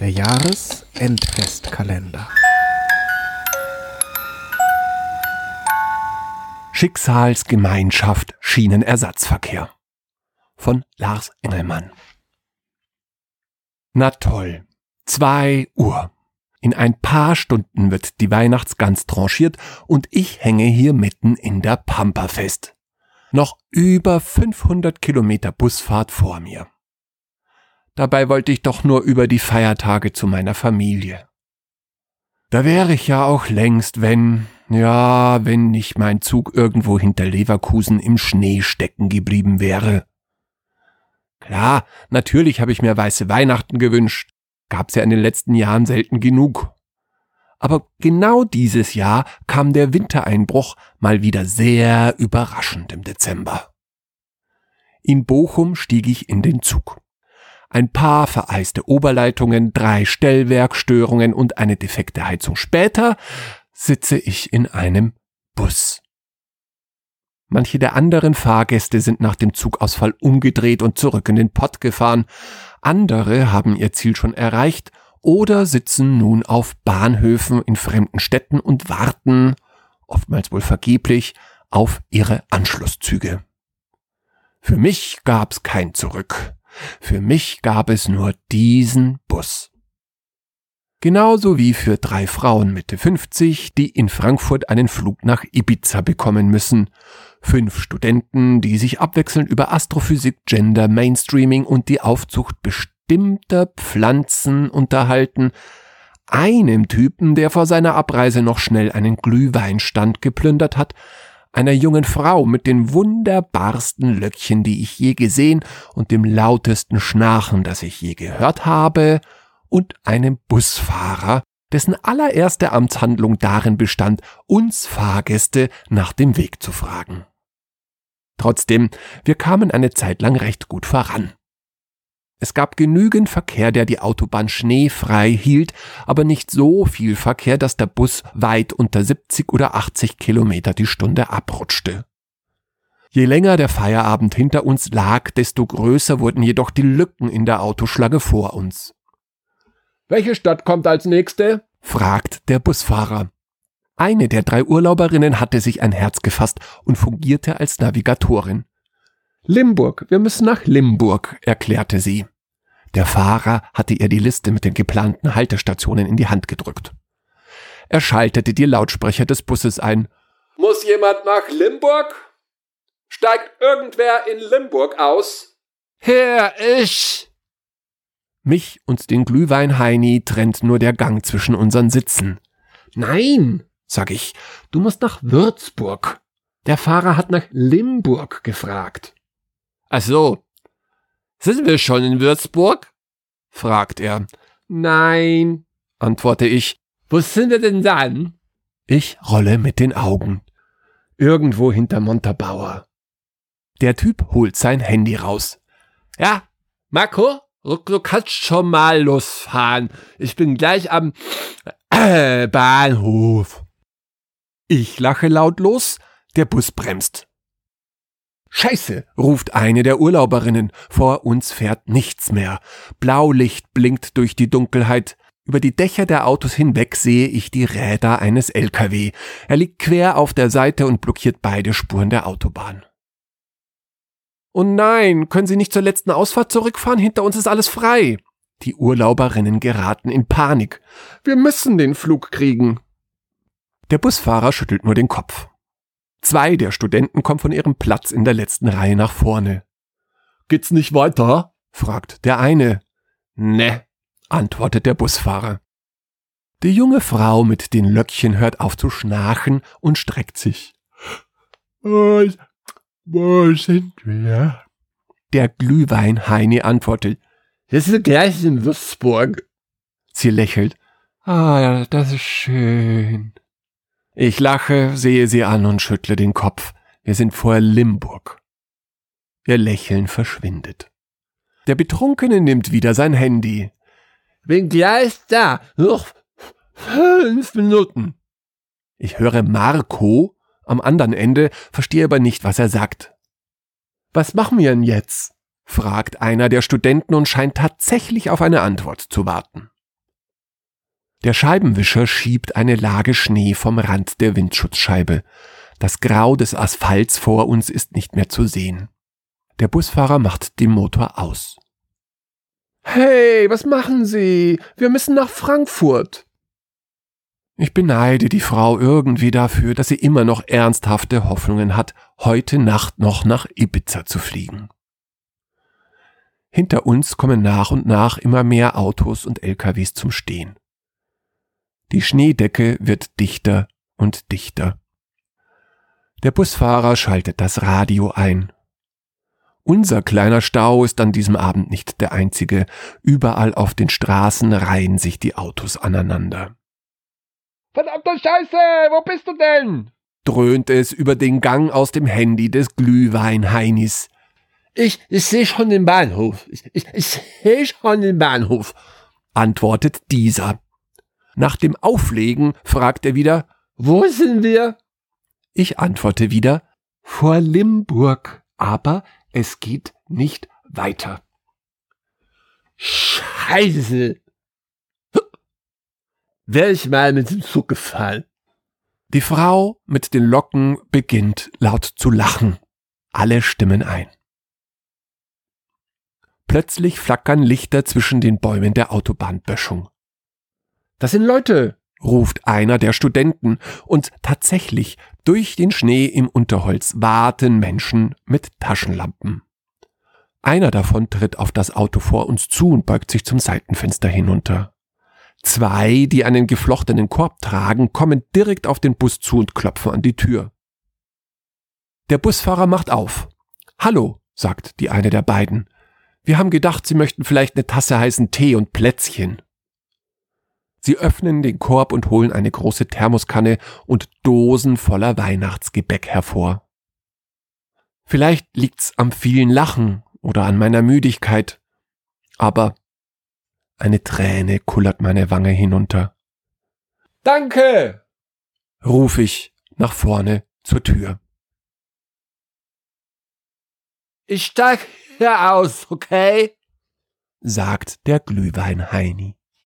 Der Jahresendfestkalender. Schicksalsgemeinschaft Schienenersatzverkehr von Lars Engelmann. Na toll. Zwei Uhr. In ein paar Stunden wird die Weihnachtsgans tranchiert und ich hänge hier mitten in der Pampa fest. Noch über 500 Kilometer Busfahrt vor mir. Dabei wollte ich doch nur über die Feiertage zu meiner Familie. Da wäre ich ja auch längst, wenn, ja, wenn nicht mein Zug irgendwo hinter Leverkusen im Schnee stecken geblieben wäre. Klar, natürlich habe ich mir weiße Weihnachten gewünscht. Gab's ja in den letzten Jahren selten genug. Aber genau dieses Jahr kam der Wintereinbruch mal wieder sehr überraschend im Dezember. In Bochum stieg ich in den Zug. Ein paar vereiste Oberleitungen, drei Stellwerkstörungen und eine defekte Heizung später sitze ich in einem Bus. Manche der anderen Fahrgäste sind nach dem Zugausfall umgedreht und zurück in den Pott gefahren. Andere haben ihr Ziel schon erreicht oder sitzen nun auf Bahnhöfen in fremden Städten und warten, oftmals wohl vergeblich, auf ihre Anschlusszüge. Für mich gab's kein Zurück. Für mich gab es nur diesen Bus. Genauso wie für drei Frauen Mitte 50, die in Frankfurt einen Flug nach Ibiza bekommen müssen. Fünf Studenten, die sich abwechselnd über Astrophysik, Gender, Mainstreaming und die Aufzucht bestimmter Pflanzen unterhalten. Einem Typen, der vor seiner Abreise noch schnell einen Glühweinstand geplündert hat, einer jungen Frau mit den wunderbarsten Löckchen, die ich je gesehen und dem lautesten Schnarchen, das ich je gehört habe, und einem Busfahrer, dessen allererste Amtshandlung darin bestand, uns Fahrgäste nach dem Weg zu fragen. Trotzdem, wir kamen eine Zeit lang recht gut voran. Es gab genügend Verkehr, der die Autobahn schneefrei hielt, aber nicht so viel Verkehr, dass der Bus weit unter 70 oder 80 Kilometer die Stunde abrutschte. Je länger der Feierabend hinter uns lag, desto größer wurden jedoch die Lücken in der Autoschlange vor uns. Welche Stadt kommt als nächste? fragt der Busfahrer. Eine der drei Urlauberinnen hatte sich ein Herz gefasst und fungierte als Navigatorin. Limburg, wir müssen nach Limburg, erklärte sie. Der Fahrer hatte ihr die Liste mit den geplanten Haltestationen in die Hand gedrückt. Er schaltete die Lautsprecher des Busses ein. Muss jemand nach Limburg? Steigt irgendwer in Limburg aus? Herr, ich! Mich und den Glühweinheini trennt nur der Gang zwischen unseren Sitzen. Nein, sag ich, du musst nach Würzburg. Der Fahrer hat nach Limburg gefragt. Ach so. Sind wir schon in Würzburg? fragt er. Nein, antworte ich. Wo sind wir denn dann? Ich rolle mit den Augen. Irgendwo hinter Montabaur. Der Typ holt sein Handy raus. Ja, Marco, du kannst schon mal losfahren. Ich bin gleich am äh, Bahnhof. Ich lache lautlos, der Bus bremst. Scheiße, ruft eine der Urlauberinnen. Vor uns fährt nichts mehr. Blaulicht blinkt durch die Dunkelheit. Über die Dächer der Autos hinweg sehe ich die Räder eines LKW. Er liegt quer auf der Seite und blockiert beide Spuren der Autobahn. Oh nein, können Sie nicht zur letzten Ausfahrt zurückfahren? Hinter uns ist alles frei. Die Urlauberinnen geraten in Panik. Wir müssen den Flug kriegen. Der Busfahrer schüttelt nur den Kopf. Zwei der Studenten kommen von ihrem Platz in der letzten Reihe nach vorne. Geht's nicht weiter? fragt der eine. Ne, antwortet der Busfahrer. Die junge Frau mit den Löckchen hört auf zu schnarchen und streckt sich. Wo, wo sind wir? Der Glühwein-Heini antwortet. Wir sind gleich in Würzburg. Sie lächelt. Ah, das ist schön. Ich lache, sehe sie an und schüttle den Kopf. Wir sind vor Limburg. Ihr Lächeln verschwindet. Der Betrunkene nimmt wieder sein Handy. Bin gleich da. Noch fünf Minuten. Ich höre Marco am anderen Ende, verstehe aber nicht, was er sagt. Was machen wir denn jetzt? fragt einer der Studenten und scheint tatsächlich auf eine Antwort zu warten. Der Scheibenwischer schiebt eine Lage Schnee vom Rand der Windschutzscheibe. Das Grau des Asphalts vor uns ist nicht mehr zu sehen. Der Busfahrer macht den Motor aus. Hey, was machen Sie? Wir müssen nach Frankfurt. Ich beneide die Frau irgendwie dafür, dass sie immer noch ernsthafte Hoffnungen hat, heute Nacht noch nach Ibiza zu fliegen. Hinter uns kommen nach und nach immer mehr Autos und LKWs zum Stehen. Die Schneedecke wird dichter und dichter. Der Busfahrer schaltet das Radio ein. Unser kleiner Stau ist an diesem Abend nicht der einzige. Überall auf den Straßen reihen sich die Autos aneinander. Verdammte Scheiße, wo bist du denn? dröhnt es über den Gang aus dem Handy des Glühweinheinis. Ich, ich sehe schon den Bahnhof. Ich, ich, ich sehe schon den Bahnhof, antwortet dieser. Nach dem Auflegen fragt er wieder, wo sind wir? Ich antworte wieder, vor Limburg, aber es geht nicht weiter. Scheiße. Wäre ich mal mit dem Zug gefallen. Die Frau mit den Locken beginnt laut zu lachen. Alle stimmen ein. Plötzlich flackern Lichter zwischen den Bäumen der Autobahnböschung. Das sind Leute, ruft einer der Studenten, und tatsächlich durch den Schnee im Unterholz warten Menschen mit Taschenlampen. Einer davon tritt auf das Auto vor uns zu und beugt sich zum Seitenfenster hinunter. Zwei, die einen geflochtenen Korb tragen, kommen direkt auf den Bus zu und klopfen an die Tür. Der Busfahrer macht auf. Hallo, sagt die eine der beiden. Wir haben gedacht, Sie möchten vielleicht eine Tasse heißen Tee und Plätzchen. Sie öffnen den Korb und holen eine große Thermoskanne und Dosen voller Weihnachtsgebäck hervor. Vielleicht liegt's am vielen Lachen oder an meiner Müdigkeit, aber eine Träne kullert meine Wange hinunter. Danke! ruf ich nach vorne zur Tür. Ich steig hier aus, okay? sagt der Glühweinheini.